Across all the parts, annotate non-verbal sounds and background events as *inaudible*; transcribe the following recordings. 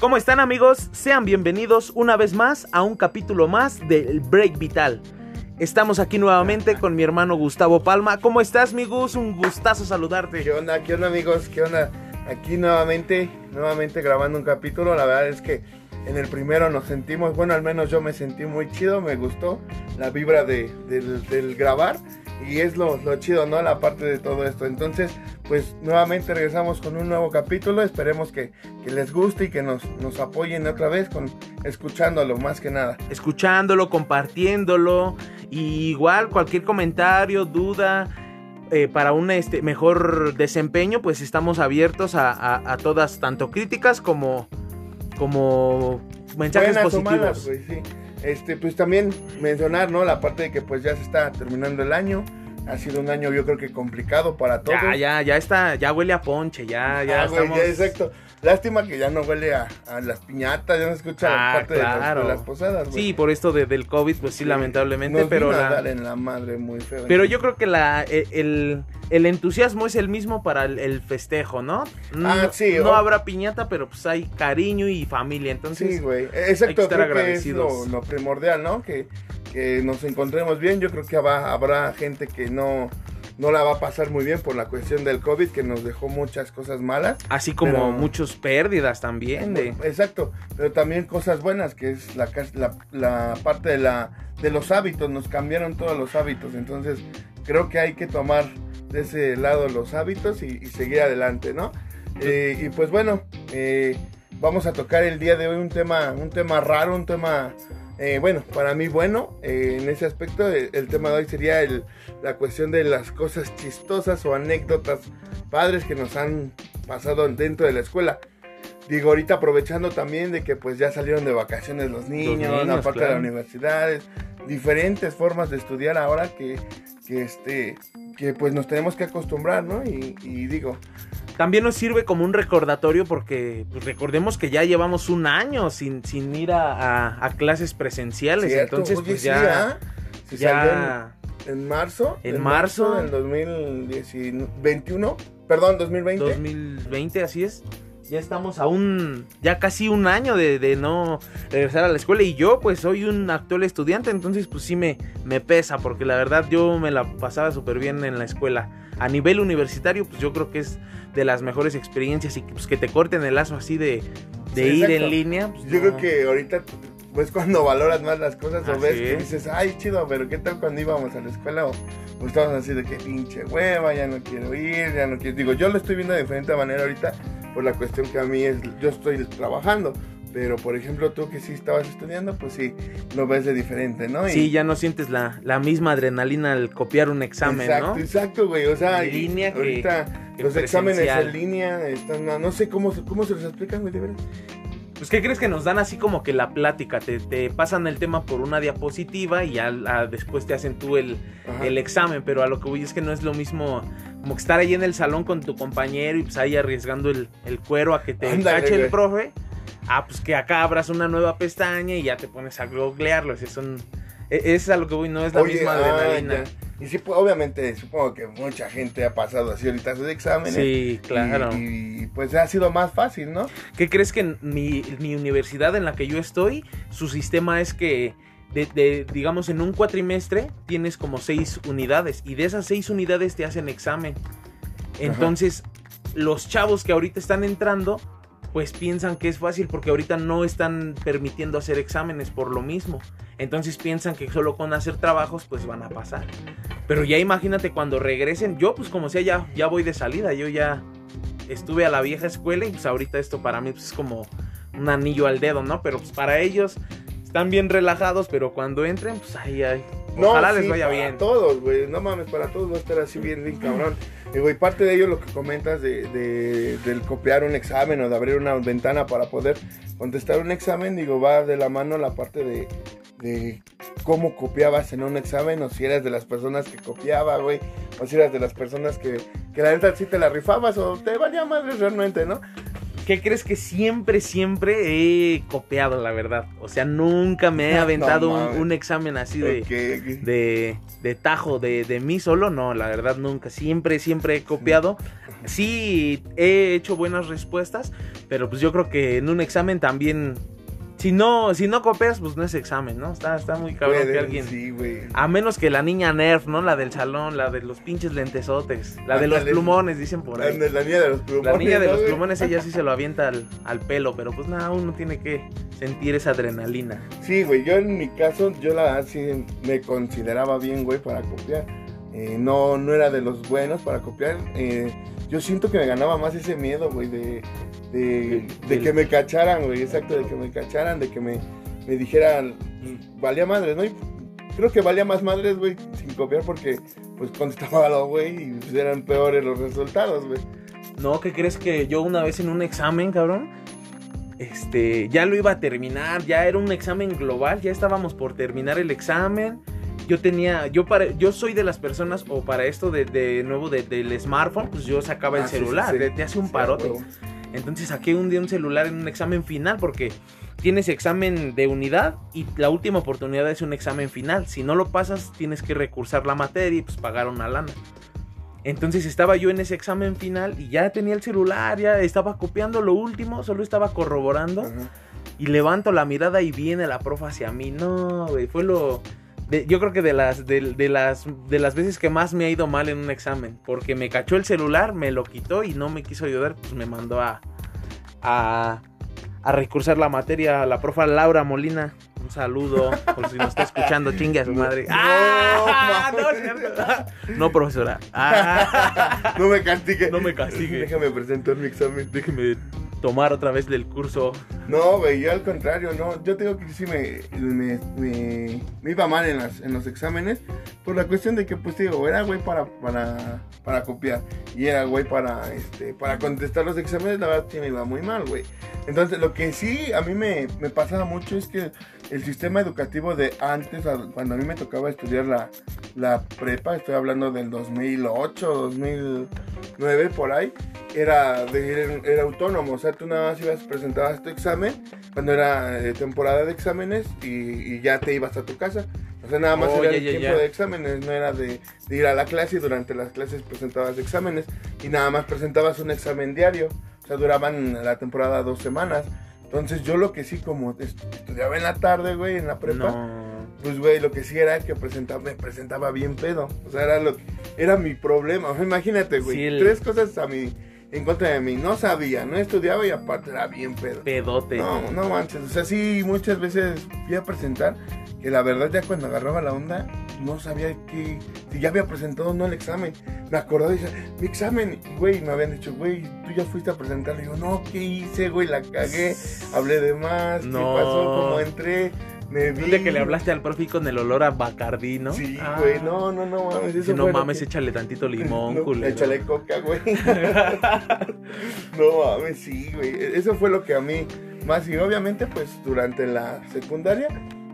¿Cómo están amigos? Sean bienvenidos una vez más a un capítulo más del Break Vital. Estamos aquí nuevamente con mi hermano Gustavo Palma. ¿Cómo estás, mi Gus? Un gustazo saludarte. ¿Qué onda? ¿Qué onda, amigos? ¿Qué onda? Aquí nuevamente, nuevamente grabando un capítulo. La verdad es que en el primero nos sentimos, bueno, al menos yo me sentí muy chido, me gustó la vibra de, del, del grabar y es lo, lo, chido, ¿no? La parte de todo esto. Entonces, pues nuevamente regresamos con un nuevo capítulo. Esperemos que, que les guste y que nos, nos, apoyen otra vez con escuchándolo, más que nada. Escuchándolo, compartiéndolo. Y igual cualquier comentario, duda. Eh, para un este, mejor desempeño, pues estamos abiertos a, a, a todas, tanto críticas como, como mensajes Buenas positivos. Sí. Este, pues también mencionar, ¿no? La parte de que pues ya se está terminando el año. Ha sido un año yo creo que complicado para todos. Ya, ya, ya está, ya huele a ponche, ya, ya ah, estamos... ya, exacto. Lástima que ya no huele a, a las piñatas, ya no se escucha Ah, parte claro. de, las, de las posadas, güey. Sí, por esto de- del COVID, pues sí, Sí. lamentablemente, Nos pero vino a la- dar en la madre muy feo. pero yo creo que la e- el, el entusiasmo es el mismo para el, el festejo, ¿no? No, Ah, sí, no habrá piñata, pero pues hay cariño y familia, entonces Sí, güey. hay que Exacto, estar que es lo, agradecidos. lo primordial, ¿no? Que, que nos encontremos bien. Yo creo que habrá, habrá gente que no, no la va a pasar muy bien por la cuestión del COVID, que nos dejó muchas cosas malas. así como pero- muchas pérdidas también de Exacto, pero también cosas buenas, que es la, la, la parte de, la, de los hábitos. Nos cambiaron todos los hábitos. Entonces, creo que hay que tomar de ese lado los hábitos y, y seguir adelante, ¿no? Eh, y pues bueno, eh, vamos a tocar el día de hoy un tema, un tema raro, un tema, eh, bueno, para mí bueno, eh, en ese aspecto el, el tema de hoy sería el- la cuestión de las cosas chistosas o anécdotas padres que nos han pasado dentro de la escuela. Digo, ahorita aprovechando también de que pues ya salieron de vacaciones los niños, niños, aparte de claro. las universidades, diferentes formas de estudiar ahora que, que este, que pues nos tenemos que acostumbrar, ¿no? Y, y digo, también nos sirve como un recordatorio porque pues, recordemos que ya llevamos un año sin, sin ir a, a- a clases presenciales, ¿cierto? entonces pues sí, ya, ¿ah? Si ya en, en marzo. En marzo. del 2021, perdón, 2020. 2020, así es. Ya estamos a un, ya casi un año de, de no regresar a la escuela y yo pues soy un actual estudiante, entonces pues sí me, me pesa porque la verdad yo me la pasaba súper bien en la escuela. A nivel universitario pues yo creo que es de las mejores experiencias y pues que te corten el lazo así de, de Sí, ir exacto. en línea. pues, Yo no. creo que ahorita pues cuando valoras más las cosas o Así ves que es. dices, ay, chido, pero ¿qué tal cuando íbamos a la escuela? O, o estábamos así de que pinche hueva, ya no quiero ir, ya no quiero. Digo, yo lo estoy viendo de diferente manera ahorita por la cuestión que a mí es, yo estoy trabajando. Pero por ejemplo, tú que sí estabas estudiando, pues sí, lo ves de diferente, ¿no? Y- Sí, ya no sientes la, la misma adrenalina al copiar un examen, exacto, ¿no? exacto, güey. O sea, En línea que- ahorita que los exámenes en línea están, no, no sé cómo, se- cómo se los explican, güey, de veras. Pues, ¿qué crees que nos dan así como que la plática? Te, te pasan el tema por una diapositiva y ya la- después te hacen tú el, el examen, pero a lo que voy es que no es lo mismo como que estar ahí en el salón con tu compañero y pues ahí arriesgando el, el cuero a que te cache el profe. Ah, pues que acá abras una nueva pestaña y ya te pones a googlearlo. Es, un, e- es a lo que voy, no es la Oye, misma ah, adrenalina. ya. Y sí, pues, obviamente, supongo que mucha gente ha pasado así ahorita sus exámenes. Sí, claro. Y, y, pues ha sido más fácil, ¿no? ¿Qué crees que en mi, mi universidad en la que yo estoy, su sistema es que, de, de, digamos, en un cuatrimestre tienes como seis unidades y de esas seis unidades te hacen examen. Entonces, los chavos que ahorita están entrando, pues piensan que es fácil porque ahorita no están permitiendo hacer exámenes por lo mismo. Entonces piensan que solo con hacer trabajos pues van a pasar. Pero ya imagínate cuando regresen, yo pues como sea ya, ya voy de salida, yo ya estuve a la vieja escuela y pues ahorita esto para mí pues, es como un anillo al dedo, ¿no? Pero pues para ellos están bien relajados, pero cuando entren pues ahí, ahí. Ojalá les sí, vaya para bien. todos, güey. No mames, para todos va a estar así bien, bien cabrón. Y, güey, parte de ello lo que comentas de, de- del copiar un examen o de abrir una ventana para poder contestar un examen, digo, va de la mano la parte de, de cómo copiabas en un examen, o si eras de las personas que copiaba, güey, o si eras de las personas que, que la neta sí te la rifabas, o te valía madre realmente, ¿no? ¿Qué crees que siempre, siempre he copiado, la verdad? O sea, nunca me he *laughs* No aventado un, examen así de, de, de tajo de, de mí solo, no, la verdad nunca. Siempre, siempre he copiado. Sí, he hecho buenas respuestas, pero pues yo creo que en un examen también si no, si no copias, pues no es examen, ¿no? Está, está muy cabrón que alguien. Sí, güey. A menos que la niña Nerf, ¿no? La del salón, la de los pinches lentesotes, la de los plumones, dicen por La, ahí. la niña de los plumones. La niña de ¿no, los güey? plumones, ella sí se lo avienta al, al pelo, pero pues nada, uno tiene que sentir esa adrenalina. Sí, güey, yo en mi caso, yo la verdad sí me consideraba bien, güey, para copiar. Eh, no, no era de los buenos para copiar. Eh, yo siento que me ganaba más ese miedo, güey, de, de, de que me cacharan, güey, exacto, de que me cacharan, de que me, me dijeran, pues, valía madres, ¿no? Y creo que valía más madres, güey, sin copiar porque, pues, contestaba lo, güey, y pues, eran peores los resultados, güey. No, ¿qué crees que yo una vez en un examen, cabrón? Este, ya lo iba a terminar, ya era un examen global, ya estábamos por terminar el examen. Yo tenía, yo para, yo soy de las personas, o para esto de, de nuevo de- del smartphone, pues yo sacaba el Ah, celular, sí, sí. te- te hace un parote. Entonces saqué un día un celular en un examen final porque tienes examen de unidad y la última oportunidad es un examen final. Si no lo pasas, tienes que recursar la materia y pues pagar una lana. Entonces estaba yo en ese examen final y ya tenía el celular, ya estaba copiando lo último, solo estaba corroborando y levanto la mirada y viene la profa hacia mí. No, güey, fue lo de- yo creo que de las de, de las de las veces que más me ha ido mal en un examen, porque me cachó el celular, me lo quitó y no me quiso ayudar, pues me mandó a a, a recursar la materia a la profa Laura Molina. Un saludo, por si nos está escuchando, chingue a su madre. No, ¡Ah! No. No, profesora. Ah. No me castigue. No me castigue. Déjame presentar mi examen. Déjeme tomar otra vez del curso. No, güey, yo al contrario, no. Yo te digo que sí me, me, me, me iba mal en, las, en los exámenes por la cuestión de que, pues, digo, era güey para, para, para copiar y era güey para, este, para contestar los exámenes, la verdad sí me iba muy mal, güey. Entonces, lo que sí a mí me, me pasaba mucho es que el sistema educativo de antes, cuando a mí me tocaba estudiar la, la prepa, estoy hablando del 2008, 2009, por ahí, era, de, era autónomo, o sea, tú nada más ibas, presentabas tu examen cuando era eh, temporada de exámenes y, y ya te ibas a tu casa. O sea, nada más Oh, era ya, el ya, tiempo ya. de exámenes, no era de, de ir a la clase y durante las clases presentabas exámenes y nada más presentabas un examen diario. O sea, duraban la temporada dos semanas. Entonces yo lo que sí, como est- estudiaba en la tarde, güey, en la prepa, No. pues, güey, lo que sí era que presentaba, me presentaba bien pedo. O sea, era, lo, era mi problema. O sea, imagínate, güey. Sí, el- Tres cosas a mí, en contra de mí. No sabía, no estudiaba y aparte era bien pedo. Pedote. No, no manches. O sea, sí, muchas veces fui a presentar que la verdad ya cuando agarraba la onda, no sabía que, si ya había presentado o no el examen. Me acordaba y decía, mi examen, y, güey, me habían dicho, güey, tú ya fuiste a presentar. Le digo, no, ¿qué hice, güey? La cagué, hablé de más, No. ¿qué pasó? ¿Cómo entré? Me vi. Que le hablaste al profe con el olor a Bacardí, ¿no? Sí, Ah. güey, no, no, no mames. Eso no mames, que- échale tantito limón, No, culero. Échale coca, güey. *laughs* no mames, sí, güey. Eso fue lo que a mí más. Y obviamente, pues durante la secundaria,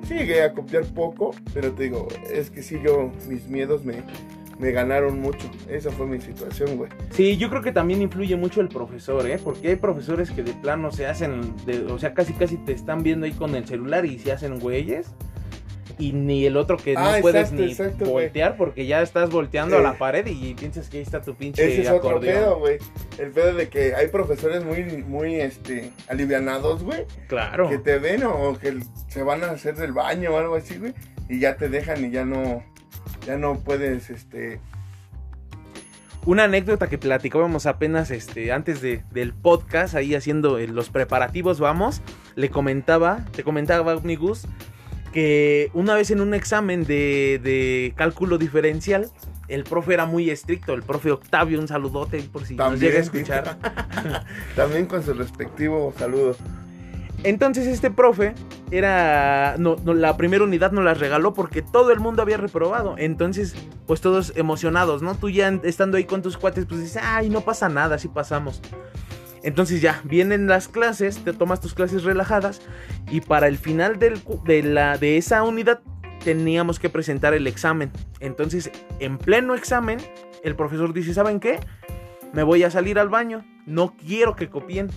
sí llegué a copiar poco. Pero te digo, es que sí, yo, mis miedos me, me ganaron mucho. Esa fue mi situación, güey. Sí, yo creo que también influye mucho el profesor, ¿eh? Porque hay profesores que de plano se hacen, de- o sea, casi casi te están viendo ahí con el celular y se hacen güeyes. Y ni el otro que Ah, no puedes exacto, ni exacto, güey. voltear porque ya estás volteando a la pared y piensas que ahí está tu pinche Ese es otro pedo, güey. El pedo de que hay profesores muy, muy, este, alivianados, güey. Claro. que te ven o que se van a hacer del baño o algo así, güey, y ya te dejan y ya no, ya no puedes, este, Una anécdota que platicábamos apenas este, antes de, del podcast, ahí haciendo eh, los preparativos, vamos, le comentaba, te comentaba mi Gus, que una vez en un examen de, de cálculo diferencial, el profe era muy estricto, el profe Octavio, un saludote por si nos llega a escuchar. *laughs* *laughs* también con su respectivo saludo. Entonces este profe era, no, no, la primera unidad nos las regaló porque todo el mundo había reprobado. Entonces, pues todos emocionados, ¿no? Tú ya estando ahí con tus cuates, pues dices, ay, no pasa nada, así pasamos. Entonces ya, vienen las clases, te tomas tus clases relajadas y para el final de, la, de esa unidad teníamos que presentar el examen. Entonces, en pleno examen, el profesor dice, ¿saben qué? Me voy a salir al baño, no quiero que copien.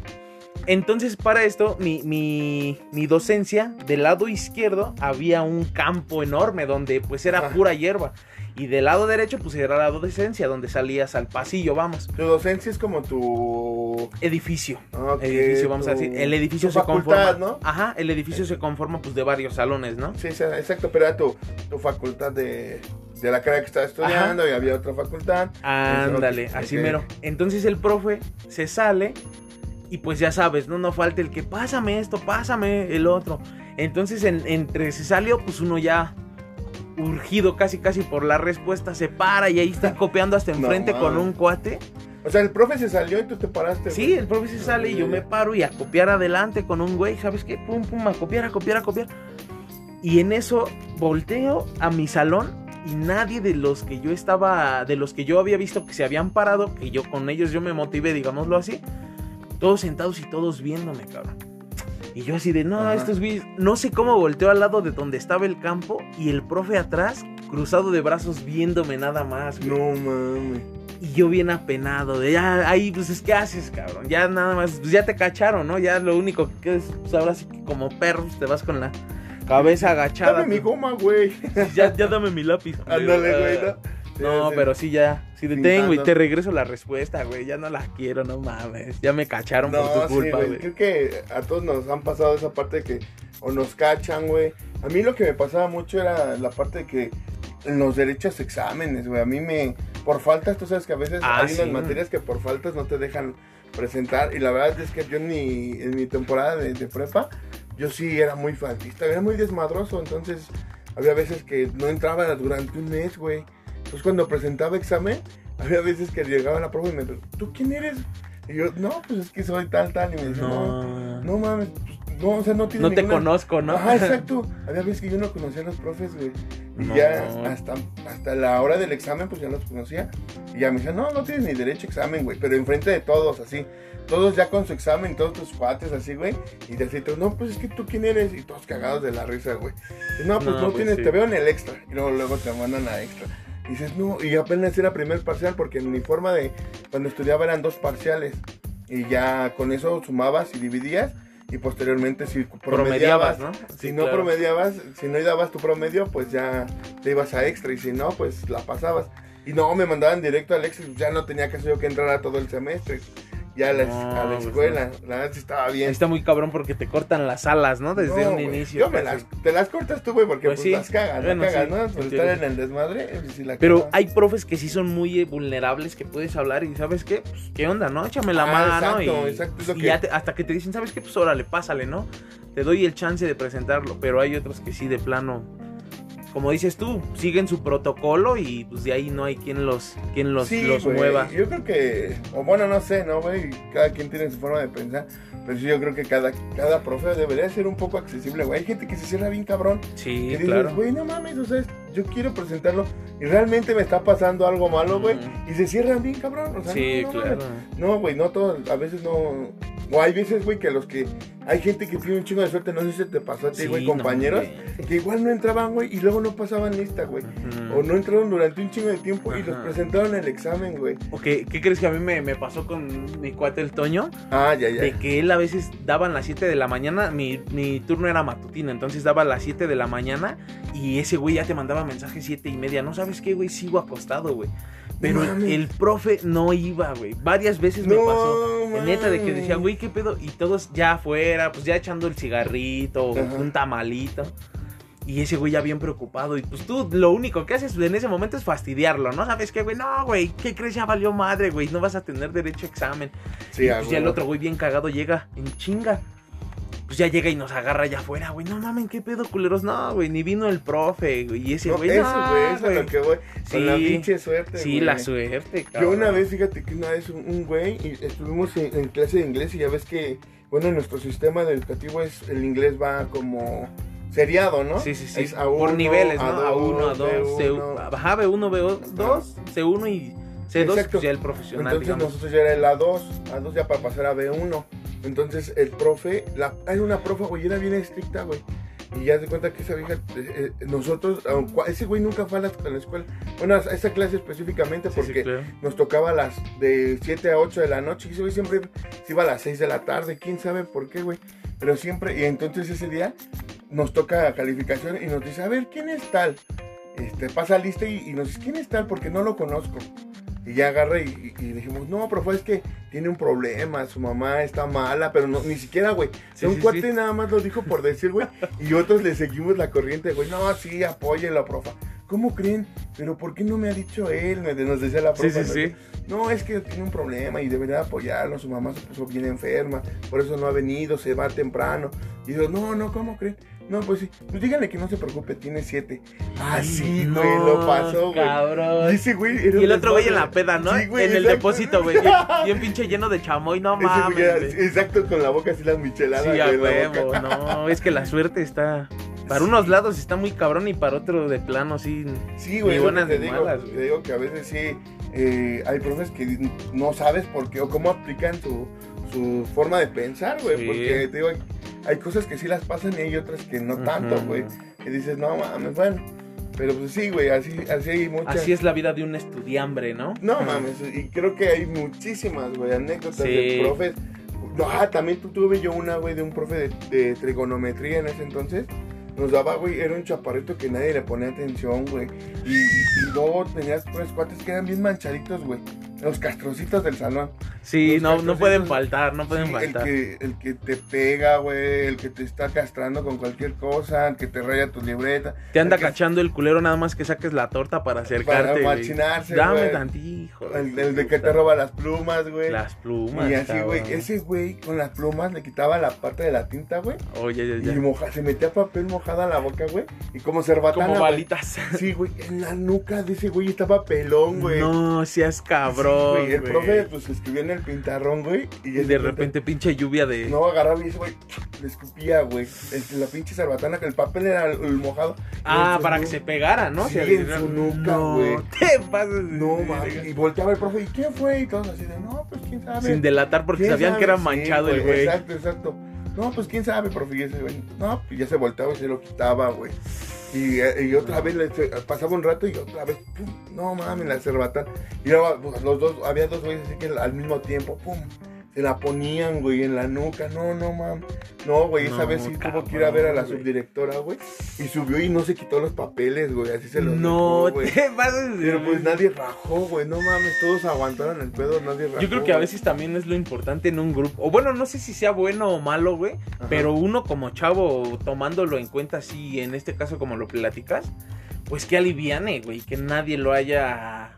Entonces, para esto, mi, mi, mi docencia, del lado izquierdo había un campo enorme donde pues era pura hierba. Y del lado derecho, pues era la docencia, donde salías al pasillo, vamos. Tu docencia es como tu... Edificio. Edificio, vamos a decir. El edificio tu se facultad, conforma. ¿no? Ajá, el edificio se conforma pues de varios salones, ¿no? Sí, sí, exacto, pero era tu, tu facultad de, de la carrera que estabas estudiando y había otra facultad. Ándale, así mero. Entonces el profe se sale y pues ya sabes, no, no falta el que pásame esto, pásame el otro. Entonces en- entre se salió, pues uno ya urgido casi casi por la respuesta se para y ahí está *laughs* copiando hasta No enfrente con un cuate. O sea, el profe se salió y tú te paraste. Sí, güey. el profe se sale y yo me paro y a copiar adelante con un güey, ¿sabes qué? Pum, pum, a copiar, a copiar, a copiar. Y en eso volteo a mi salón y nadie de los que yo estaba, de los que yo había visto que se habían parado, que yo con ellos yo me motivé, digámoslo así, todos sentados y todos viéndome, cabrón. Y yo así de, no, Ajá. estos güeyes, no sé cómo volteo al lado de donde estaba el campo y el profe atrás, cruzado de brazos viéndome nada más, güey. No mames. Y yo bien apenado, de ya, ahí, pues es que haces, cabrón. Ya nada más, pues ya te cacharon, ¿no? Ya lo único que es, pues ahora sí que como perros te vas con la cabeza agachada. Dame mi pues, goma, güey. *laughs* ya, ya dame mi lápiz. Ándale, güey, ¿no? Sí, pero sí ya, sí detengo y Pintando. te regreso la respuesta, güey. Ya no la quiero, no mames. Ya me cacharon por tu culpa, güey. Creo que a todos nos han pasado esa parte de que o nos cachan, güey. A mí lo que me pasaba mucho era la parte de que en los derechos exámenes, güey. A mí me. Por faltas, tú sabes que a veces Ah, hay unas sí. materias que por faltas no te dejan presentar. Y la verdad es que yo en mi, en mi temporada de, de prepa, yo sí era muy faltista, era muy desmadroso. Entonces, había veces que no entraba durante un mes, güey. Entonces, cuando presentaba examen, había veces que llegaba la profe y me preguntaba, ¿tú quién eres? Y yo, no, pues es que soy tal, tal. Y me decía, no, No, no mames, pues, no, o sea, no tiene no te conozco, ¿no? Ajá, exacto. Había veces que yo no conocía a los profes, güey. Y No. ya hasta, hasta la hora del examen, pues ya los conocía. Y ya me decían, no, no tienes ni derecho a examen, güey. Pero enfrente de todos, así. Todos ya con su examen, todos tus cuates, así, güey. Y decirte, no, pues es que tú quién eres. Y todos cagados de la risa, güey. No, pues No, no, pues tienes, sí. te veo en el extra. Y luego, luego te mandan a extra. Y dices, no, y apenas era primer parcial, porque en mi forma de. Cuando estudiaba eran dos parciales. Y ya con eso sumabas y dividías. Y posteriormente, si promediabas, Promediabas, ¿no? si no claro. promediabas, si no dabas tu promedio, pues ya te ibas a extra. Y si no, pues la pasabas. Y no, me mandaban directo al extra. Ya no tenía que yo que entrar a todo el semestre. Ya a la, No, a la pues escuela. La verdad sí estaba bien. Está muy cabrón porque te cortan las alas, ¿no? Desde No, un inicio. Yo me casi. las, te las cortas tú, güey, porque Pues pues, sí. las cagas, Bueno, las cagas, sí, ¿no? Por estar en el desmadre. pues, sí la Pero cagas. hay profes que sí son muy vulnerables que puedes hablar y ¿sabes qué? Pues, ¿qué onda, no? Échame la Ah, mano exacto, y, exacto, es lo y que- ya te- hasta que te dicen, ¿sabes qué? Pues órale, pásale, ¿no? Te doy el chance de presentarlo, pero hay otros que sí de plano, como dices tú, siguen su protocolo y pues de ahí no hay quien los, quien los, Sí, los güey, mueva. Yo creo que, o bueno, no sé, ¿no, güey? Cada quien tiene su forma de pensar. Pero sí, yo creo que cada, cada profe debería ser un poco accesible, güey. Hay gente que se cierra bien cabrón. Sí, dices, claro. güey, no mames, o sea, yo quiero presentarlo y realmente me está pasando algo malo, güey. Mm. Y se cierran bien cabrón. O sea, Sí, no, no claro. No, güey, no todos, a veces no. O hay veces, güey, que los que. Hay gente que tiene un chingo de suerte, no sé si te pasó a ti, güey, compañeros, que igual no entraban, güey, y luego no pasaban lista, güey. Ujú. O no entraron durante un chingo de tiempo y los presentaron el examen, güey. ¿O qué, qué crees que a mí me, me pasó con mi cuate el Toño? Ah, ya, ya. De que él a veces daba a las 7 de la mañana, mi, mi turno era matutino, entonces daba a las 7 de la mañana y ese güey ya te mandaba mensaje 7 y media. No sabes qué, güey, sigo acostado, güey. Pero mames. el profe no iba, güey. Varias veces me pasó. Neta, de que decía, güey, ¿qué pedo? Y todos ya afuera, pues ya echando el cigarrito, Ajá. un tamalito. Y ese güey ya bien preocupado. Y pues tú lo único que haces en ese momento es fastidiarlo, ¿no? ¿Sabes qué, güey? No, güey, ¿qué crees? Ya valió madre, güey. No vas a tener derecho a examen. Sí, y pues ya el otro güey bien cagado llega en chinga. Pues ya llega y nos agarra allá afuera, güey. No mamen, ¿qué pedo, culeros? No, güey, ni vino el profe, güey. Y ese No, güey, eso, no, güey, eso es lo que voy. Con la Sí. pinche suerte. Sí, güey. la suerte, Yo cabrón. una vez, fíjate que una vez un, güey, y estuvimos en, en clase de inglés y ya ves que, bueno, en nuestro sistema educativo es, el inglés va como seriado, ¿no? Sí, sí, sí. Es A1, Por niveles, ¿no? A2, A1, A2, C1. Ajá, B1, B2, C1 y C2, Exacto. pues ya el profesional, Entonces digamos. nosotros ya era el A2, A2 ya para pasar a B1. Entonces el profe, la, hay una profe, güey, era bien estricta, güey. Y ya se cuenta que esa vieja, eh, eh, nosotros, ese güey nunca fue a la, a la escuela. Bueno, a esa clase específicamente Sí, sí, porque claro. nos tocaba a las de 7 a 8 de la noche. Y ese güey siempre se iba a las 6 de la tarde. ¿Quién sabe por qué, güey? Pero siempre, y entonces ese día nos toca calificación y nos dice, a ver, ¿quién es tal? Este, pasa lista y, y nos dice, ¿quién es tal? Porque no lo conozco. Y ya agarra y, dijimos, no, profe, es que tiene un problema, su mamá está mala, pero no, ni siquiera, güey. Sí, un sí, cuate sí. nada más lo dijo por decir, güey, y otros le seguimos la corriente, güey, no, sí, apóyelo, profa. ¿Cómo creen? Pero ¿por qué no me ha dicho él? Nos decía la Sí, profa. sí, ¿no? sí. No, es que tiene un problema y debería apoyarlo. Su mamá se puso bien enferma, por eso no ha venido, se va temprano. Y yo, no, no, ¿cómo creen? No, pues sí, pues díganle que no se preocupe, tiene siete. Así, No, güey, lo pasó, güey. Cabrón. Y ese güey era Y el otro güey en la peda, ¿no? Sí, güey, en el exacto. depósito, güey. Bien, bien pinche lleno de chamoy, no Ese güey mames. era- exacto, con la boca así la michelada, Sí, a huevo, boca. no, es que la *laughs* suerte está... Para Sí. unos lados está muy cabrón y para otro de plano sí... Sí, güey, buenas te digo, malas, te digo que a veces sí eh, hay profes que no sabes por qué o cómo aplican su, su forma de pensar, güey, Sí. porque te digo, hay, cosas que sí las pasan y hay otras que no tanto, güey, que dices, no mames, bueno, pero pues sí, güey, así, así hay muchas. Así es la vida de un estudiambre, ¿no? No mames, y creo que hay muchísimas, güey, anécdotas Sí. de profes. No, Ah, también tu- tuve yo una, güey, de un profe de, de trigonometría en ese entonces. Nos daba, güey, era un chaparrito que nadie le ponía atención, güey. Y, y luego tenías tres cuates que eran bien manchaditos, güey. Los castrocitos del salón. Sí, Los no, no pueden faltar, no pueden Sí, el, faltar. que, el que te pega, güey, el que te está castrando con cualquier cosa, el que te raya tu libreta. Te anda el que- cachando el culero nada más que saques la torta para acercarte. güey. machinarse, Dame güey. tantijo. El, el de que te roba las plumas, güey. Las plumas. Y así, güey, cabrón. ese güey con las plumas le quitaba la parte de la tinta, güey. Oye, ya, Y moja, se metía papel mojado a la boca, güey. Y como cerbatana, Como balitas. Sí, güey, en la nuca de ese güey estaba pelón, güey. No seas Sí, güey, el güey. profe, pues, escribía en el pintarrón, güey. Y, Y de repente pinche lluvia de. No agarraba y ese güey le escupía, güey. La pinche cerbatana, que el papel era el, el mojado. Ah, para que se pegara, ¿no? Sí, sea, en su nuca, no, güey. De- No, mames. Y volteaba el profe, ¿y quién fue? Y todos así de, no, pues quién sabe. Sin delatar porque ¿Quién sabían sabe? que era Sí, manchado el güey. Exacto, exacto. No, pues quién sabe, profe. Y ese güey, no, pues ya se volteaba y se lo quitaba, güey. Y, eh, y otra vez le- se- pasaba un rato y otra vez, pum, no mames, la cerbatana. Y pues, los dos, había dos güeyes así que al mismo tiempo, pum, la ponían, güey, en la nuca. No, no mames. No, güey, esa No, vez sí tuvo que ir a ver a la güey. subdirectora, güey. Y subió y no se quitó los papeles, güey. Así se los No, dejó, güey. te pasas de- Pero pues nadie rajó, güey. No mames, todos aguantaron el pedo, nadie rajó. Yo creo que a veces también es lo importante en un grupo. O bueno, no sé si sea bueno o malo, güey. Ajá. Pero uno como chavo, tomándolo en cuenta así, en este caso como lo platicas, pues que aliviane, güey. Que nadie lo haya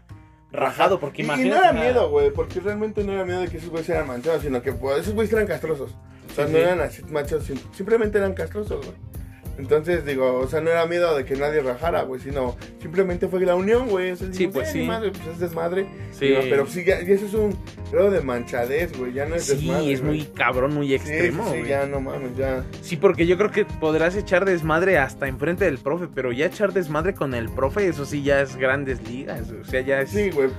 rajado. Porque Y- no era miedo, güey, porque realmente no era miedo de que esos güeyes eran manchados, sino que pues, esos güeyes eran castrosos. O sea, Sí, no sí. eran así machos, sim- simplemente eran castrosos, güey. Entonces, digo, o sea, no era miedo de que nadie rajara, güey, sino simplemente fue la unión, güey. O sea, Sí, dijimos, pues "Eh, sí. madre, pues es desmadre. Sí. Digo, pero sí, ya, y eso es un grado de manchadez, güey, ya no es Sí, desmadre. es muy cabrón, muy Sí, extremo. sí, sí, ya no mames, ya. Sí, porque yo creo que podrás echar desmadre hasta enfrente del profe, pero ya echar desmadre con el profe, eso sí ya es grandes ligas. O sea, ya es. Sí, güey.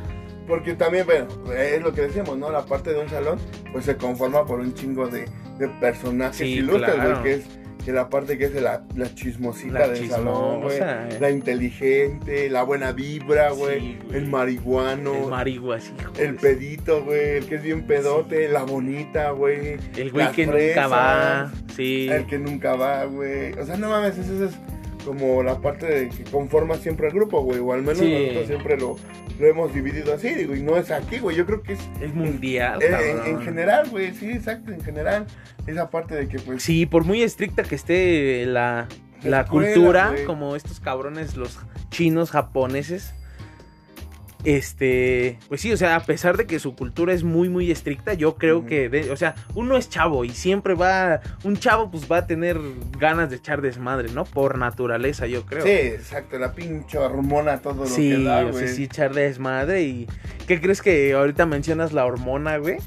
Porque también, bueno, es lo que decíamos, ¿no? La parte de un salón, pues se conforma por un chingo de, de personajes Sí, ilustres, claro. güey, que es que la parte que es de la, la chismosita La del salón, güey. chismosa, eh. La inteligente, la buena vibra, güey. Sí, el marihuano, El el, hijo. de- pedito, güey. El que es bien pedote, la bonita, güey. El güey que nunca va. Sí. El que nunca va, güey. O sea, no mames, eso es como la parte de que conforma siempre el grupo, güey. O al menos Sí. nosotros siempre lo, lo hemos dividido así, digo, y no es aquí, güey. Yo creo que es Es mundial. en, en general, güey. Sí, exacto, en general. Esa parte de que, pues. Sí, por muy estricta que esté la, La escuela, cultura, como estos cabrones, los chinos, japoneses. Este, pues sí, o sea, a pesar de que su cultura es muy, muy estricta, yo creo que, de- o sea, uno es chavo y siempre va, un chavo pues va a tener ganas de echar desmadre, ¿no? Por naturaleza, yo creo. Sí, exacto, la pinche hormona, todo lo Sí, que da, güey. sea, sí, echar desmadre y... ¿Qué crees que ahorita mencionas la hormona, güey?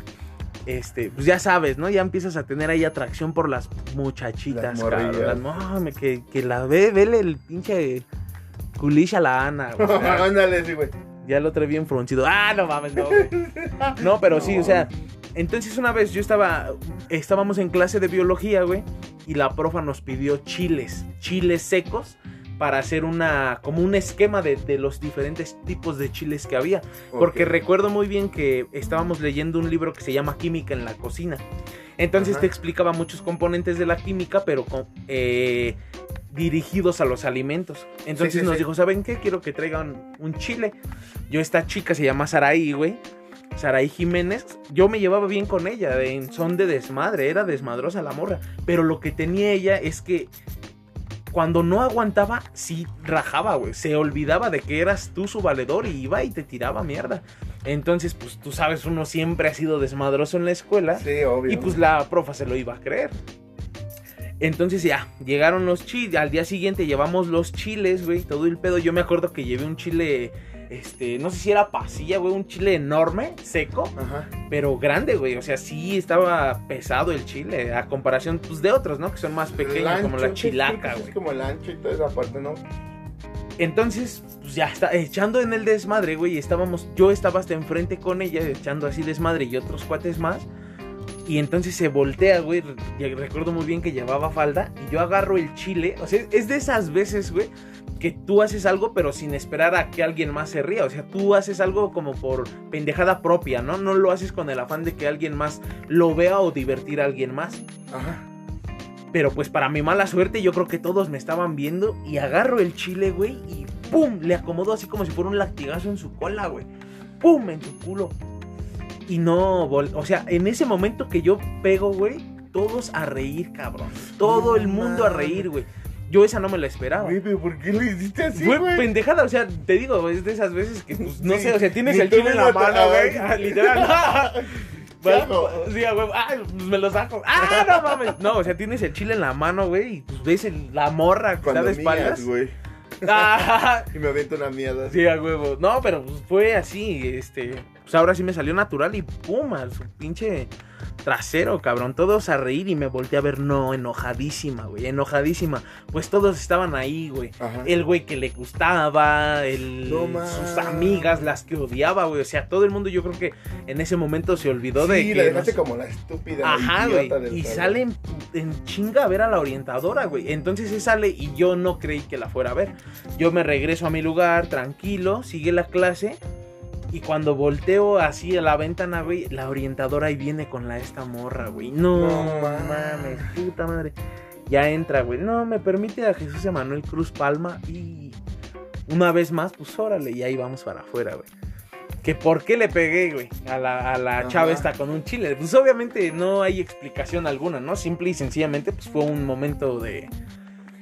Este, pues ya sabes, ¿no? Ya empiezas a tener ahí atracción por las muchachitas, Las cabrón. que, que la ve, vele el pinche culisha a la Ana, güey. *laughs* Ándale, sí, güey. Ya lo trae bien fruncido. Ah, no mames, no, güey. No, pero sí, o sea, Entonces una vez yo estaba, estábamos en clase de biología, güey, y la profa nos pidió chiles, chiles secos para hacer una, como un esquema de, de los diferentes tipos de chiles que había. Porque recuerdo muy bien que estábamos leyendo un libro que se llama Química en la cocina. Entonces Ajá. te explicaba muchos componentes de la química, pero con, eh, dirigidos a los alimentos. Entonces Sí, sí, nos sí. dijo, ¿saben qué? Quiero que traigan un chile. Yo, esta chica se llama Saraí, güey. Saraí Jiménez, yo me llevaba bien con ella, en son de desmadre, era desmadrosa la morra. Pero lo que tenía ella es que cuando no aguantaba, sí rajaba, güey. Se olvidaba de que eras tú su valedor y iba y te tiraba mierda. Entonces, pues tú sabes, uno siempre ha sido desmadroso en la escuela. Sí, obvio. Y pues la profa se lo iba a creer. Entonces ya, llegaron los chiles. Al día siguiente llevamos los chiles, güey. Todo el pedo. Yo me acuerdo que llevé un chile. Este, no sé si era pasilla, güey. Un chile enorme, seco, Ajá. pero grande, güey. O sea, sí estaba pesado el chile. A comparación, pues, de otros, ¿no? Que son más pequeños, como la chilaca, que güey. Es como el ancho y toda esa parte, ¿no? Entonces, pues ya está echando en el desmadre, güey. Estábamos, yo estaba hasta enfrente con ella, echando así desmadre y otros cuates más. Y entonces se voltea, güey. recuerdo muy bien que llevaba falda. Y yo agarro el chile. O sea, es de esas veces, güey, que tú haces algo, pero sin esperar a que alguien más se ría. O sea, tú haces algo como por pendejada propia, ¿no? No lo haces con el afán de que alguien más lo vea o divertir a alguien más. Ajá. Pero pues para mi mala suerte, yo creo que todos me estaban viendo y agarro el chile, güey, y ¡pum! Le acomodo así como si fuera un latigazo en su cola, güey. ¡Pum! En su culo. Y no, o sea, en ese momento que yo pego, güey, todos a reír, cabrón. Todo el mundo a reír, güey. Yo esa no me la esperaba. Güey, pero ¿por qué lo hiciste así, Fue güey? pendejada, o sea, te digo, es de esas veces que, pues, no Sí, sé, o sea, tienes el chile en la mano, güey. ah, Literal. *laughs* ¿Qué hago? Sí, huevo. Ah, pues me lo saco. Ah, no mames. No, o sea, tienes el chile en la mano, güey, y pues ves el- la morra que está de espaldas. güey. *laughs* Ah, Y me aviento una mierda. sí, a huevo. No, pero pues, fue así, este. Pues ahora sí me salió natural y pum, a su pinche trasero, cabrón. Todos a reír y me volteé a ver, no, enojadísima, güey, enojadísima. Pues todos estaban ahí, güey. Ajá. El güey que le gustaba, el, sus amigas, las que odiaba, güey. O sea, todo el mundo yo creo que en ese momento se olvidó de sí, que... la dejaste nos- como la estúpida. Ajá, güey. Y salón. sale en, en chinga a ver a la orientadora, güey. Entonces se sale y yo no creí que la fuera a ver. Yo me regreso a mi lugar, tranquilo, sigue la clase. Y cuando volteo así a la ventana, güey, la orientadora ahí viene con la esta morra, güey. No, No mames, puta madre. Ya entra, güey. No, me permite a Jesús Emanuel Cruz Palma y una vez más, pues órale, y ahí vamos para afuera, güey. Que por qué le pegué, güey, a la, a la chava esta con un chile. Pues obviamente no hay explicación alguna, ¿no? Simple y sencillamente, pues fue un momento de.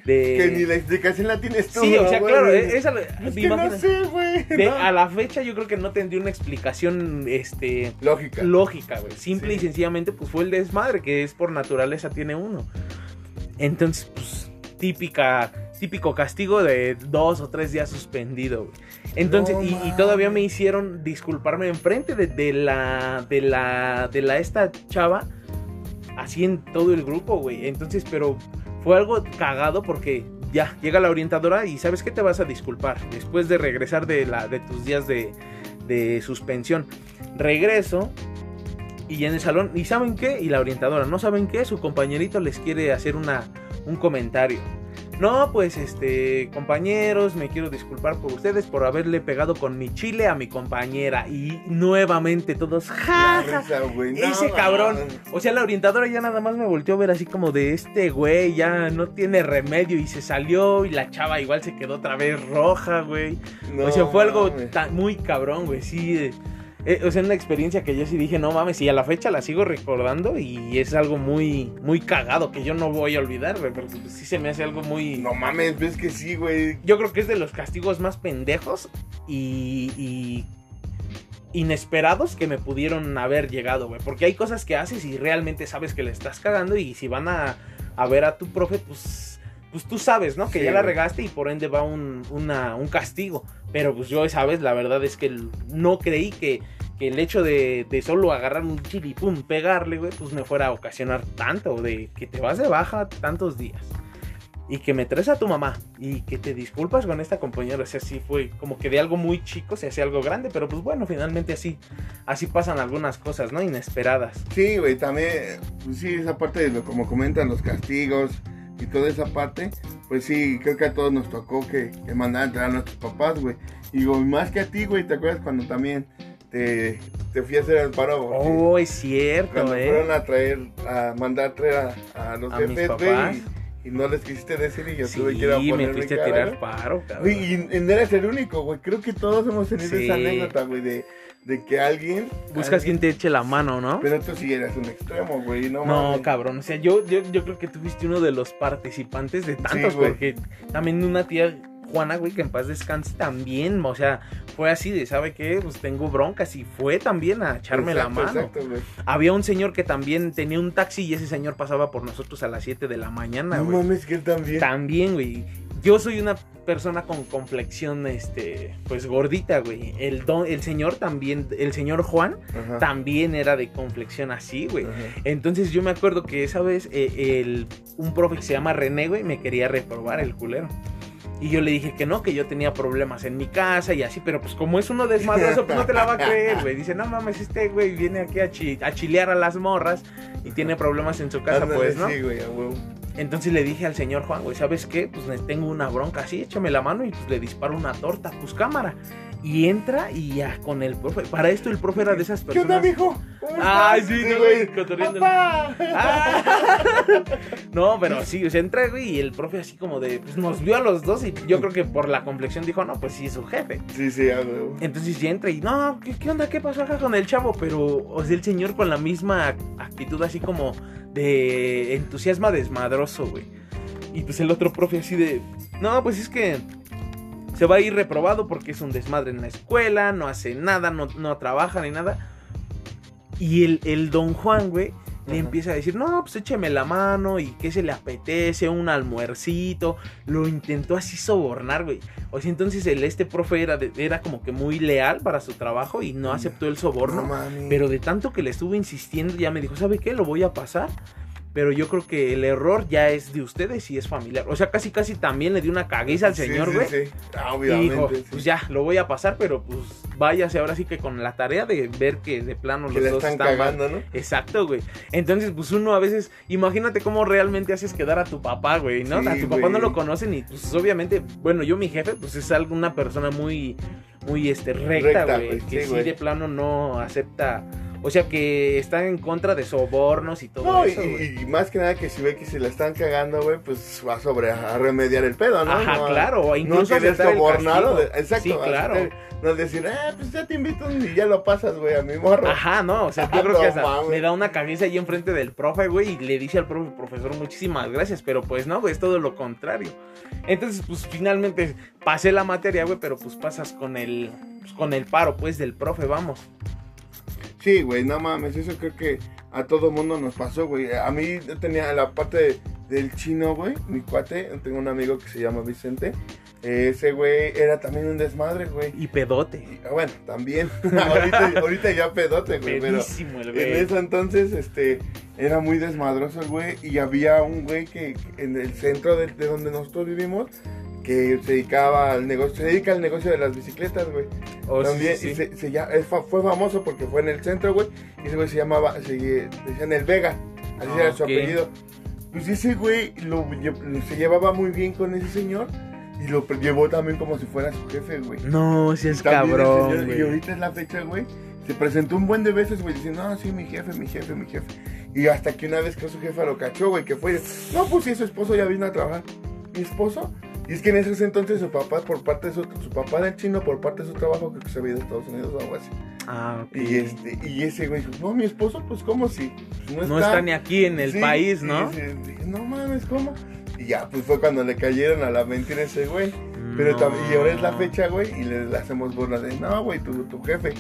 De... Que ni la explicación la tienes tú. Sí, o sea, güey. claro, esa. Es que no sé, güey. de- no. A la fecha yo creo que no tendría una explicación, este. Lógica. Lógica, güey. Simple Sí. y sencillamente, pues fue el desmadre que es por naturaleza tiene uno. Entonces, pues, típica, típico castigo de dos o tres días suspendido, güey. Entonces, No y, todavía me hicieron disculparme enfrente de, de la, de la, de la esta chava, así en todo el grupo, güey. Entonces, pero fue algo cagado porque ya llega la orientadora y sabes que te vas a disculpar después de regresar de, la, de tus días de, de suspensión. Regreso y en el salón, ¿y saben qué? Y la orientadora, ¿no saben qué? Su compañerito les quiere hacer una, un comentario. No, pues este, compañeros, me quiero disculpar por ustedes por haberle pegado con mi chile a mi compañera. Y nuevamente todos, ja, ja, risa. No, ese cabrón. o sea, la orientadora ya nada más me volteó a ver así como de este güey, ya no tiene remedio y se salió y la chava igual se quedó otra vez roja, güey. No o sea, fue algo tan- muy cabrón, güey, sí. Eh, o sea, una experiencia que yo sí dije, no mames, y a la fecha la sigo recordando y es algo muy, muy cagado que yo no voy a olvidar, güey, porque pues, sí se me hace algo muy... No mames, ves que sí, güey. Yo creo que es de los castigos más pendejos y, y inesperados que me pudieron haber llegado, güey. Porque hay cosas que haces y realmente sabes que le estás cagando y si van a, a ver a tu profe, pues, pues tú sabes, ¿no? Que Sí, ya la regaste y por ende va un, una- un castigo. Pero pues yo esa vez la verdad es que no creí que, que el hecho de, de solo agarrar un chili y pum, pegarle, güey, pues me fuera a ocasionar tanto, de que te vas de baja tantos días. y que me traes a tu mamá y que te disculpas con esta compañera. O sea, sí fue como que de algo muy chico se hacía algo grande, pero pues bueno, finalmente así, así pasan algunas cosas, ¿no? Inesperadas. Sí, güey, también, sí, esa parte de lo como comentan los castigos y toda esa parte, pues sí, creo que a todos nos tocó que, que mandaran a entrar a nuestros papás, güey. Y digo, más que a ti, güey, ¿te acuerdas cuando también te, te fui a hacer el paro? güey? Oh, es cierto, Cuando ¿eh? fueron a traer, a mandar a traer a, a los A jefes, güey, y, y no les quisiste decir y yo Sí, tuve que ir a me ponerme fuiste a cara, tirar güey. paro, cabrón. Güey, y, y no eres el único, güey. Creo que todos hemos tenido Sí. esa anécdota, güey, de, de que alguien. Buscas alguien- quien te eche la mano, ¿no? Pero tú sí eras un extremo, güey. No, No, mames. cabrón. O sea, yo, yo, yo creo que tú fuiste uno de los participantes de tantos, güey. porque también una tía Juana, güey, que en paz descanse también. O sea, fue así de, ¿sabe qué? Pues tengo broncas y fue también a echarme la mano. Exacto, güey. Había un señor que también tenía un taxi y ese señor pasaba por nosotros a las 7 de la mañana, No güey. mames, que él también. También, güey. Yo soy una persona con complexión, este, pues gordita, güey. El, don, el señor también, el señor Juan, Ajá. también era de complexión así, güey. Ajá. Entonces yo me acuerdo que esa vez eh, el, un profe que se llama René, güey, me quería reprobar el culero. Y yo le dije que no, que yo tenía problemas en mi casa y así, pero pues como es uno desmadroso, pues no te la va a creer, güey. Dice, no mames, este güey viene aquí a, chi- a chilear a las morras y tiene problemas en su casa, Ándale, pues, ¿no? Sí, güey, a huevo. Entonces le dije al señor Juan, güey, ¿sabes qué? Pues tengo una bronca así, échame la mano y pues le disparo una torta, pues cámara. Y entra y ya con el profe. Para esto el profe era de esas ¿Qué onda, personas. mijo? ¿Cómo Ay, sí, no, güey. Ah. *laughs* No, pero sí, o sea, entra, güey, y el profe así como de, pues nos vio a los dos y yo creo que por la complexión dijo, no, pues sí, es su jefe. Sí, sí, a huevo. Entonces ya entra y, no, ¿qué, qué onda? ¿Qué pasó acá con el chavo? Pero, o sea, el señor con la misma actitud así como de entusiasma desmadroso, güey. Y pues el otro profe así de, no, pues es que se va a ir reprobado porque es un desmadre en la escuela, no hace nada, no, no trabaja ni nada. Y el, el don Juan, güey, le empieza a decir, no, pues écheme la mano y qué se le apetece, un almuercito. Lo intentó así sobornar, güey. O sea, entonces el, este profe era, de- era como que muy leal para su trabajo y no aceptó el soborno. No. Pero de tanto que le estuvo insistiendo, ya me dijo, ¿sabe qué? Lo voy a pasar. Pero yo creo que el error ya es de ustedes y es familiar. O sea, casi casi también le dio una caguiza al Sí, señor, sí, güey. sí. Ah, Y obviamente. dijo, sí. pues ya, lo voy a pasar, pero pues váyase ahora sí que con la tarea de ver que de plano Que los dos están están mal. cagando, ¿no? Exacto, güey. Entonces, pues uno a veces, imagínate cómo realmente haces quedar a tu papá, güey, ¿no? Sí, a tu papá no lo conocen y pues obviamente, bueno, yo mi jefe, pues es alguna persona muy, muy, este, recta, güey. Que sí, sí, de plano no acepta, o sea, que está en contra de sobornos y todo No, y, eso, güey. y más que nada que si ve que se la están cagando, güey, pues va sobre a remediar el pedo, ¿no? Ajá, No claro, No incluso querer el sobornarlo. de- exacto. Sí, claro. aceptar- No decir, ah, pues ya te invito y ya lo pasas, güey, a mi morro. Ajá, no, o sea, yo Ah, *laughs* creo que no hasta le da una cabeza ahí enfrente del profe, güey, y le dice al profe, profesor, muchísimas gracias, pero pues no, güey, es todo lo contrario. Entonces, pues finalmente pasé la materia, güey, pero pues pasas con el, pues, con el paro, pues, del profe, vamos. Sí, güey, no mames, eso creo que a todo mundo nos pasó, güey. A mí yo tenía la parte de- del chino, güey, mi cuate, tengo un amigo que se llama Vicente. Ese güey era también un desmadre, güey. Y pedote. Y, ah, bueno, también. *laughs* ahorita, ahorita ya pedote, güey, pero Pedísimo el en güey. ese entonces, este, era muy desmadroso, el güey, y había un güey que que en el centro de, de donde nosotros vivimos, que se dedicaba al negocio, se dedica al negocio de las bicicletas, güey. Oh, También sí, y sí. se, se fa- fue famoso porque fue en el centro, güey. Y ese güey se llamaba, se decían el Vega, así Ah, era su apellido. Pues ese güey lo, se llevaba muy bien con ese señor y lo llevó también como si fuera su jefe, güey. No, si es También cabrón, señor- güey. y ahorita es la fecha, güey. Se presentó un buen de veces, güey, diciendo, no, sí, mi jefe, mi jefe, mi jefe. Y hasta que una vez que su jefa lo cachó, güey, que fue, no, pues sí, su esposo ya vino a trabajar. ¿Mi esposo? Y es que en ese entonces su papá, por parte de su, su papá del chino, por parte de su trabajo, creo que se había ido a Estados Unidos o algo así. Ah, ok. Y, este, y ese güey dijo, no, mi esposo, pues, ¿cómo si? Pues, No está ni aquí en el Sí, país, y ¿no? no mames, ¿cómo? Y ya, pues fue cuando le cayeron a la mentira ese güey. Pero No. también, y ahora es la fecha, güey, y le, hacemos burla de, no, güey, tu, tu jefe,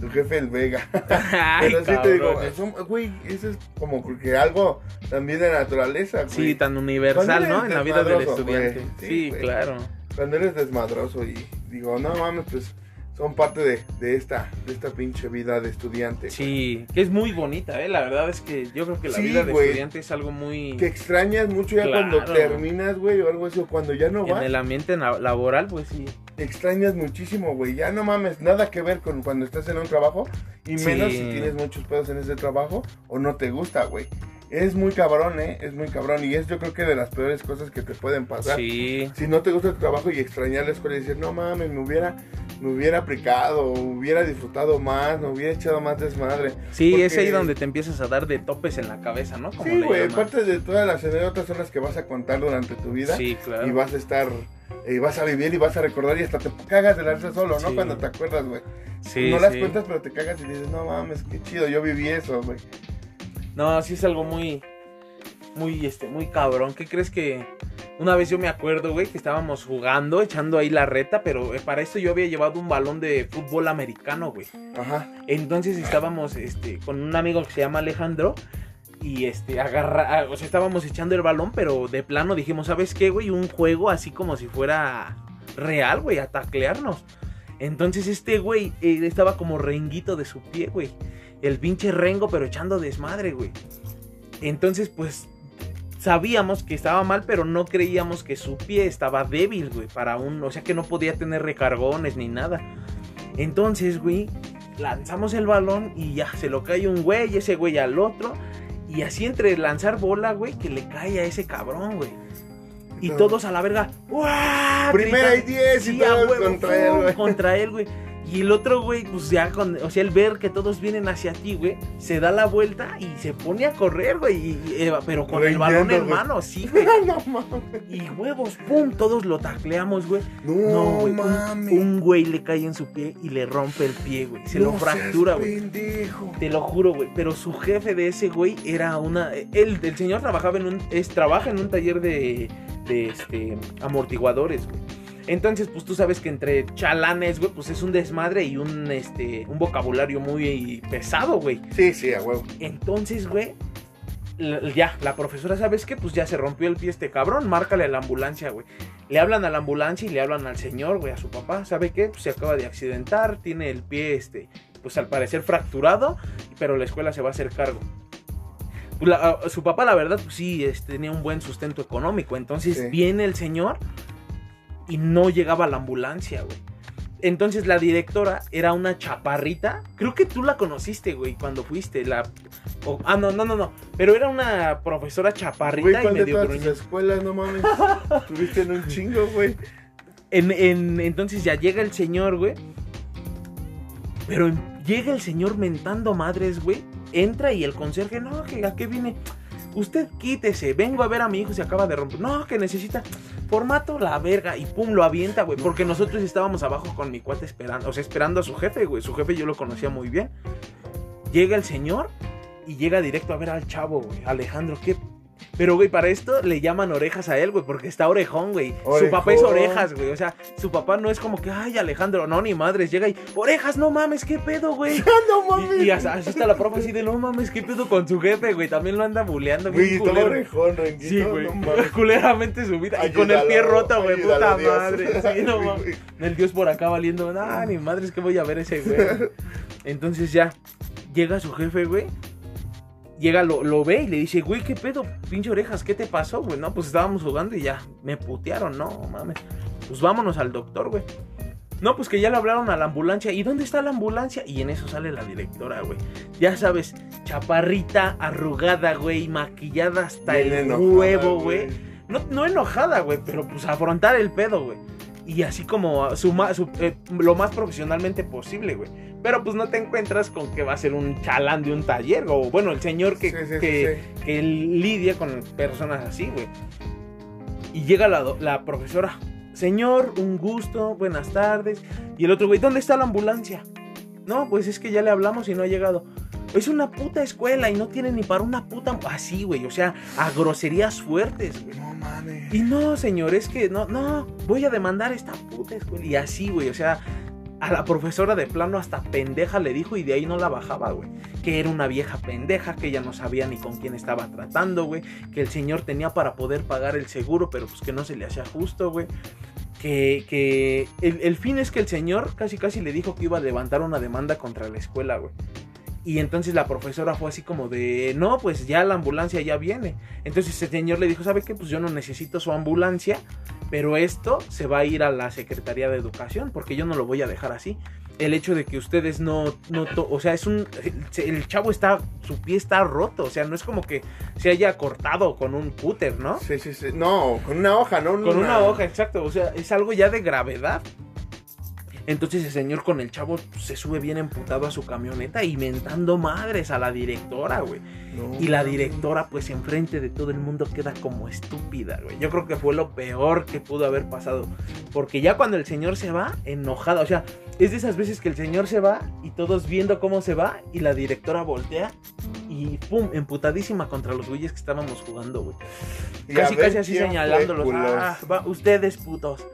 tu jefe el Vega. *laughs* Ay, Pero sí te digo, son- güey, eso es como que algo también de naturaleza, güey. Sí, tan universal, ¿no? En la vida del estudiante. güey. Sí, Sí, güey. claro. Cuando eres desmadroso y digo, no mames, pues son parte de, de esta, de esta pinche vida de estudiante. Sí, que es muy bonita, ¿eh? La verdad es que yo creo que la Sí, vida de estudiante es algo muy... Que extrañas mucho ya cuando terminas, güey, o algo así, o cuando ya no En vas. el ambiente laboral, pues sí. extrañas muchísimo, güey. Ya no mames, nada que ver con cuando estás en un trabajo. Y Sí. menos si tienes muchos pedos en ese trabajo o no te gusta, güey. Es muy cabrón, ¿eh? Es muy cabrón. Y es yo creo que de las peores cosas que te pueden pasar. Sí. Si no te gusta tu trabajo y extrañar la escuela y decir, no mames, me hubiera, me hubiera aplicado, hubiera disfrutado más, me hubiera echado más desmadre. Sí, es ahí donde te empiezas a dar de topes en la cabeza, ¿no? Como Sí, güey, parte de todas las anécdotas son las que vas a contar durante tu vida. Sí, claro. Y vas a estar, y vas a vivir y vas a recordar y hasta te cagas de la risa solo, ¿no? Sí. Cuando te acuerdas, güey. Sí, no las sí. cuentas, pero te cagas y dices, no mames, qué chido, yo viví eso, güey. No, sí es algo muy, muy, este, muy cabrón. ¿Qué crees que una vez yo me acuerdo, güey, que estábamos jugando, echando ahí la reta, pero eh, para esto yo había llevado un balón de fútbol americano, güey. Ajá. Entonces estábamos, este, con un amigo que se llama Alejandro y este, agarra, ah, o sea, estábamos echando el balón, pero de plano dijimos, ¿sabes qué, güey? Un juego así como si fuera real, güey, a taclearnos. Entonces este güey eh, estaba como renguito de su pie, güey. El pinche rengo, pero echando desmadre, güey. Entonces, pues, sabíamos que estaba mal, pero no creíamos que su pie estaba débil, güey, para un, o sea, que no podía tener recargones ni nada. Entonces, güey, lanzamos el balón y ya se lo cae un güey, ese güey al otro. Y así entre lanzar bola, güey, que le cae a ese cabrón, güey. Y todos a la verga. ¡guau! Primera y diez y Sí, contra él, ¡pum! güey. Contra él, güey. Y el otro, güey, pues ya con. O sea, el ver que todos vienen hacia ti, güey, se da la vuelta y se pone a correr, güey. y- y, eh, pero con el balón en mano, sí, *laughs* güey. no mames. Y huevos, pum, todos lo tacleamos, güey. No, No, güey. mames. Un, güey le cae en su pie y le rompe el pie, güey. Se lo No fractura, güey. pendejo. Te lo juro, güey. Pero su jefe de ese güey era una. Él, el señor trabajaba en un. Es, trabaja en un taller de. de este. amortiguadores, güey. Entonces, pues tú sabes que entre chalanes, güey, pues es un desmadre y un este. un vocabulario muy pesado, güey. Sí, sí, a huevo. Entonces, güey. Ya, la profesora, ¿sabes qué? Pues ya se rompió el pie este cabrón, márcale a la ambulancia, güey. Le hablan a la ambulancia y le hablan al señor, güey, a su papá. ¿Sabe qué? Pues se acaba de accidentar, tiene el pie, este, pues al parecer fracturado, pero la escuela se va a hacer cargo. Pues, la- a- su papá, la verdad, pues sí, este, tenía un buen sustento económico. Entonces Sí. viene el señor y no llegaba la ambulancia, güey. Entonces la directora era una chaparrita. Creo que tú la conociste, güey, cuando fuiste. La... ah, no, no, no, no. Pero era una profesora Güey, chaparrita y ¿cuál de medio gruñona. escuelas, no mames? *laughs* Tuviste en un chingo, güey. En, en- entonces ya llega el señor, güey. Pero llega el señor mentando madres, güey. Entra y el conserje, no, que a qué viene. Usted quítese, vengo a ver a mi hijo, se acaba de romper. No, que necesita formato la verga. Y pum, lo avienta, güey. Porque nosotros estábamos abajo con mi cuate esperando, o sea, esperando a su jefe, güey. Su jefe yo lo conocía muy bien. Llega el señor y llega directo a ver al chavo, güey. Alejandro, ¿qué? Pero, güey, para esto le llaman orejas a él, güey, porque está orejón, güey. Su papá es orejas, güey. O sea, su papá no es como que, ay, Alejandro, no, ni madres. Llega y, orejas, no mames, ¿qué pedo, güey? *laughs* no mames. Y, y así está la profe así de, no mames, ¿qué pedo con su jefe, güey? También lo anda buleando, Güey, culero. orejón, renguito, Sí, güey. no. *laughs* Culeramente su vida. Y con el pie roto, güey. Puta Dios. madre. Sí, no *laughs* Ay, mames. güey. El dios por acá valiendo. Ah, ni madres que voy a ver ese, güey. Entonces ya, llega su jefe, güey. Llega, lo, lo ve y le dice, güey, ¿qué pedo? Pinche orejas, ¿qué te pasó, güey? No, pues estábamos jugando y ya, me putearon, no, mames. Pues vámonos al doctor, güey. No, pues que ya le hablaron a la ambulancia. ¿Y dónde está la ambulancia? Y en eso sale la directora, güey. Ya sabes, chaparrita, arrugada, güey, maquillada hasta Bien el enojada, huevo, güey. No, no enojada, güey, pero pues afrontar el pedo, güey. Y así como su, eh, lo más profesionalmente posible, güey. Pero pues no te encuentras con que va a ser un chalán de un taller, o bueno, el señor que, Sí, sí, sí, que, que lidia con personas así, güey. Y llega la, la profesora, señor, un gusto, buenas tardes. Y el otro, güey, ¿dónde está la ambulancia? No, pues es que ya le hablamos y no ha llegado. Es una puta escuela y no tiene ni para una puta... Así, güey, o sea, a groserías fuertes, güey. No mames. Y no, señor, es que no, no, voy a demandar esta puta escuela. Y así, güey, o sea, a la profesora de plano hasta pendeja le dijo y de ahí no la bajaba, güey. Que era una vieja pendeja, que ella no sabía ni con quién estaba tratando, güey. Que el señor tenía para poder pagar el seguro, pero pues que no se le hacía justo, güey. que, que el, el fin es que el señor casi casi le dijo que iba a levantar una demanda contra la escuela, güey. Y entonces la profesora fue así como de, no, pues ya la ambulancia ya viene. Entonces el señor le dijo, ¿sabe qué? Pues yo no necesito su ambulancia, pero esto se va a ir a la Secretaría de Educación, porque yo no lo voy a dejar así. El hecho de que ustedes no, no o sea, es un, el, el chavo está, su pie está roto, o sea, no es como que se haya cortado con un cúter, ¿no? Sí, sí, sí. No, con una hoja, ¿no? Con una hoja, exacto. O sea, es algo ya de gravedad. Entonces el señor con el chavo se sube bien emputado a su camioneta y mentando madres a la directora, güey. No, Y la directora, pues enfrente de todo el mundo queda como estúpida, güey. Yo creo que fue lo peor que pudo haber pasado. Porque ya cuando el señor se va, enojada, o sea, es de esas veces que el señor se va y todos viendo cómo se va y la directora voltea y pum, emputadísima contra los güeyes que estábamos jugando, güey. Casi, casi así señalándolos. Ah, va, ustedes putos.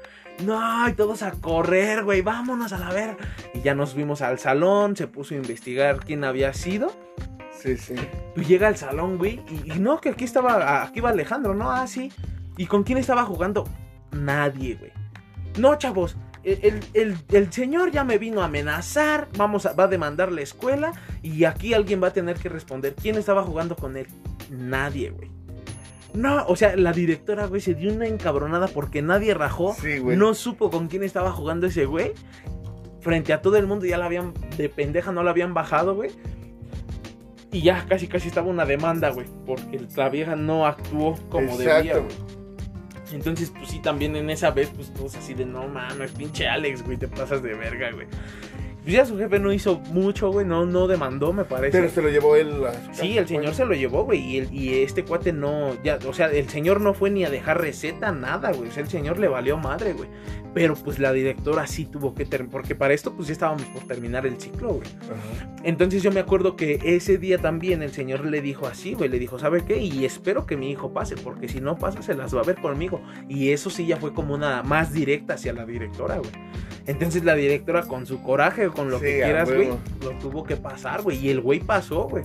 No, y todos a correr, güey, vámonos a la ver. Y ya nos fuimos al salón, se puso a investigar quién había sido. Sí, sí. Pues llega al salón, güey, y, y no, que aquí estaba, aquí iba Alejandro, ¿no? Ah, sí. ¿Y con quién estaba jugando? Nadie, güey. No, chavos, el, el- el- el señor ya me vino a amenazar, vamos a, va a demandar la escuela y aquí alguien va a tener que responder. ¿Quién estaba jugando con él? Nadie, güey. No, o sea, la directora, güey, se dio una encabronada porque nadie rajó. Sí, güey. No supo con quién estaba jugando ese güey. Frente a todo el mundo ya la habían, de pendeja no la habían bajado, güey. Y ya casi casi estaba una demanda, güey. Porque la vieja no actuó como Exacto, debía, güey. güey. Entonces, pues sí, también en esa vez, pues todos así de no mames, pinche Alex, güey, te pasas de verga, güey. Pues ya su jefe no hizo mucho, güey, no, no demandó, me parece. Pero se lo llevó él Sí, el señor se lo llevó, güey, y, el- y este cuate no, ya, o sea, el señor no fue ni a dejar receta, nada, güey, o sea, el señor le valió madre, güey. Pero pues la directora sí tuvo que terminar, porque para esto pues ya estábamos por terminar el ciclo, güey. Ajá. Entonces yo me acuerdo que ese día también el señor le dijo así, güey, le dijo, ¿sabe qué? Y espero que mi hijo pase, porque si no pasa se las va a ver conmigo. Y eso sí ya fue como una más directa hacia la directora, güey. Entonces la directora con su coraje, con lo Sí, que quieras, güey, lo tuvo que pasar, güey. Y el güey pasó, güey.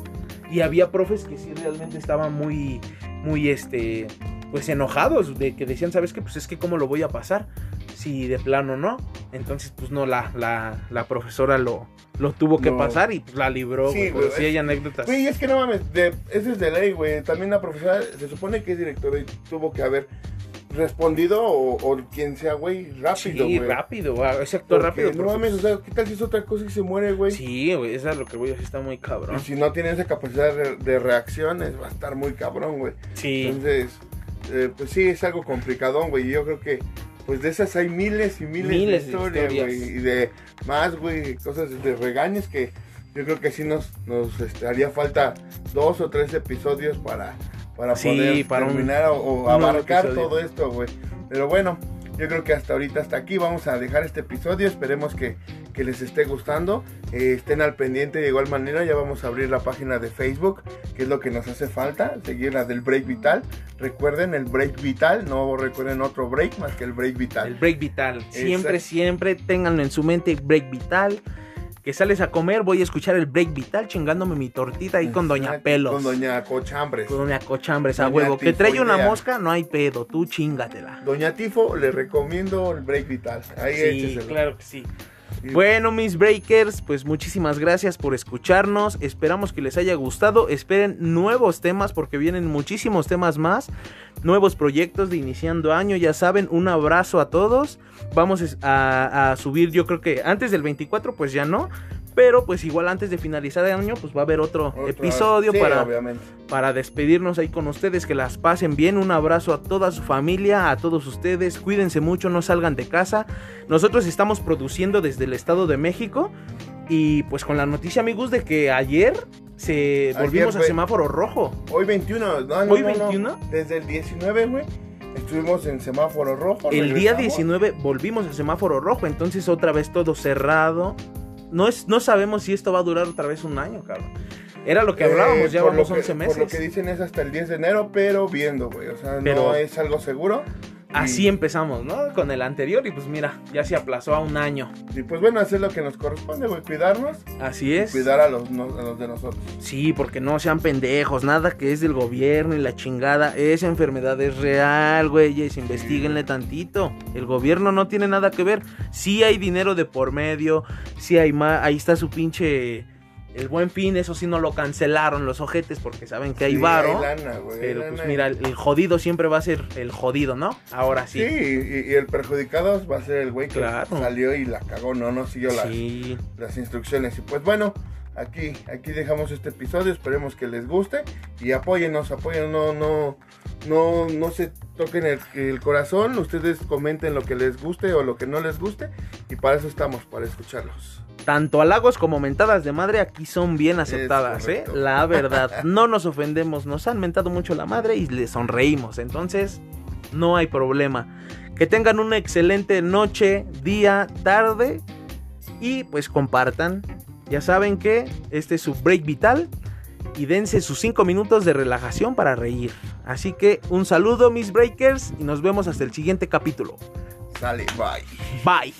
Y había profes que sí realmente estaban muy, muy, este, pues enojados, de que decían, ¿sabes qué? Pues es que cómo lo voy a pasar, si de plano no. Entonces, pues no, la, la, la profesora lo, lo tuvo que No. pasar y pues la libró, Sí, güey. sí es- hay anécdotas. Güey, es que no mames, de, eso es de ley, güey. También la profesora se supone que es directora y tuvo que haber respondido o, o quien sea, güey, rápido, sí, güey. rápido, güey. Ese actor rápido. No mames, o sea, ¿qué tal si es otra cosa y se muere, güey? pues, Sí, güey, eso es lo que voy a decir, está muy cabrón. Y si no tiene esa capacidad de, de reacciones, va a estar muy cabrón, güey. Sí, Entonces, eh, pues sí, es algo complicadón, güey. Y yo creo que, pues de esas hay miles y miles, Miles de historias. güey. Y de más, güey, cosas de regaños que yo creo que sí nos, nos este, haría falta dos o tres episodios para, para Sí, poder para un- terminar o, o un nuevo abarcar episodio. todo esto, güey. Pero bueno, yo creo que hasta ahorita, hasta aquí, vamos a dejar este episodio. Esperemos que, que les esté gustando. Eh, estén al pendiente de igual manera. Ya vamos a abrir la página de Facebook, que es lo que nos hace falta. Seguir la del Break Vital. Recuerden el Break Vital. No recuerden otro break más que el Break Vital. el break vital. Siempre, Exacto. siempre ténganlo en su mente, break vital. Que sales a comer, voy a escuchar el break vital chingándome mi tortita ahí con Doña Pelos. Con Doña Cochambres. Con Doña Cochambres a Doña huevo. Que trae una mosca, no hay pedo, tú chingatela. Doña Tifo, le recomiendo el Break Vital. Ahí Sí, écheselo. claro que sí. Bueno, mis breakers, pues muchísimas gracias por escucharnos. Esperamos que les haya gustado. Esperen nuevos temas porque vienen muchísimos temas más. Nuevos proyectos de iniciando año. Ya saben, un abrazo a todos. Vamos a subir, yo creo que antes del 24, pues ya no. Pero pues igual antes de finalizar el año, pues va a haber otro, Otro- episodio sí, para, obviamente. para despedirnos ahí con ustedes, que las pasen bien. Un abrazo a toda su familia, a todos ustedes. Cuídense mucho, no salgan de casa. Nosotros estamos produciendo desde el Estado de México y pues con la noticia, amigos, de que ayer se Ayer volvimos a semáforo rojo. Hoy 21. No, no, ¿Hoy no, no. 21? Desde el 19, güey. Estuvimos en semáforo rojo. El día regresamos. 19 volvimos a semáforo rojo, entonces otra vez todo cerrado. No, es, no sabemos si esto va a durar otra vez un año, cabrón. Era lo que hablábamos, Eh, ya vamos que- 11 meses. Por lo que dicen es hasta el 10 de enero, pero viendo, güey. O sea, Pero- no es algo seguro. Así empezamos, ¿no? Con el anterior y pues mira, ya se aplazó a un año. Y pues bueno, hacer lo que nos corresponde, güey, cuidarnos. Así es. Cuidar a los, no- a los de nosotros. Sí, porque no sean pendejos, nada que es del gobierno y la chingada. Esa enfermedad es real, güeyes, investiguenle tantito. El gobierno no tiene nada que ver. Sí hay dinero de por medio, sí hay más, ahí está su pinche... El buen fin, eso sí no lo cancelaron los ojetes porque saben que hay Sí, varo. hay lana, güey, hay pero pues lana. mira, el, el jodido siempre va a ser el jodido, ¿no? Ahora sí. Sí, y, y el perjudicado va a ser el güey que Claro. salió y la cagó, no, no siguió las, Sí. las instrucciones. Y pues bueno, aquí, aquí dejamos este episodio, esperemos que les guste y apóyennos, apóyennos, no, no, no, no se toquen el, el corazón, ustedes comenten lo que les guste o lo que no les guste y para eso estamos, para escucharlos. Tanto halagos como mentadas de madre aquí son bien aceptadas, ¿eh? La verdad, *laughs* no nos ofendemos, nos han mentado mucho la madre y le sonreímos, entonces no hay problema. Que tengan una excelente noche, día, tarde y pues compartan. Ya saben que este es su break vital y dense sus 5 minutos de relajación para reír. Así que un saludo mis breakers y nos vemos hasta el siguiente capítulo. Sale, bye. Bye.